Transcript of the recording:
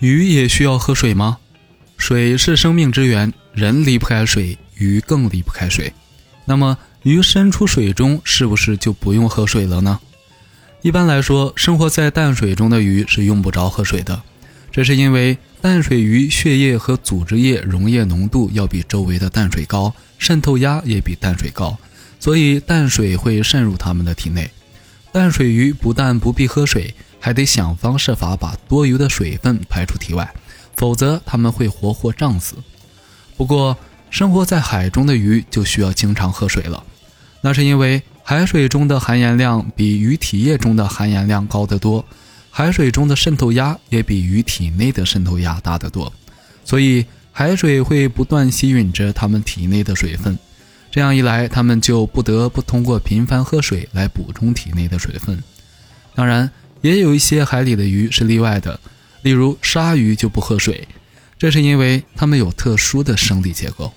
鱼也需要喝水吗？水是生命之源，人离不开水，鱼更离不开水。那么，鱼身处水中，是不是就不用喝水了呢？一般来说，生活在淡水中的鱼是用不着喝水的，这是因为淡水鱼血液和组织液溶液浓度要比周围的淡水高，渗透压也比淡水高，所以淡水会渗入它们的体内。淡水鱼不但不必喝水，还得想方设法把多余的水分排出体外，否则它们会活活胀死。不过，生活在海中的鱼就需要经常喝水了，那是因为。海水中的含盐量比鱼体液中的含盐量高得多，海水中的渗透压也比鱼体内的渗透压大得多，所以海水会不断吸吮着它们体内的水分，这样一来，它们就不得不通过频繁喝水来补充体内的水分。当然，也有一些海里的鱼是例外的，例如鲨鱼就不喝水，这是因为它们有特殊的生理结构。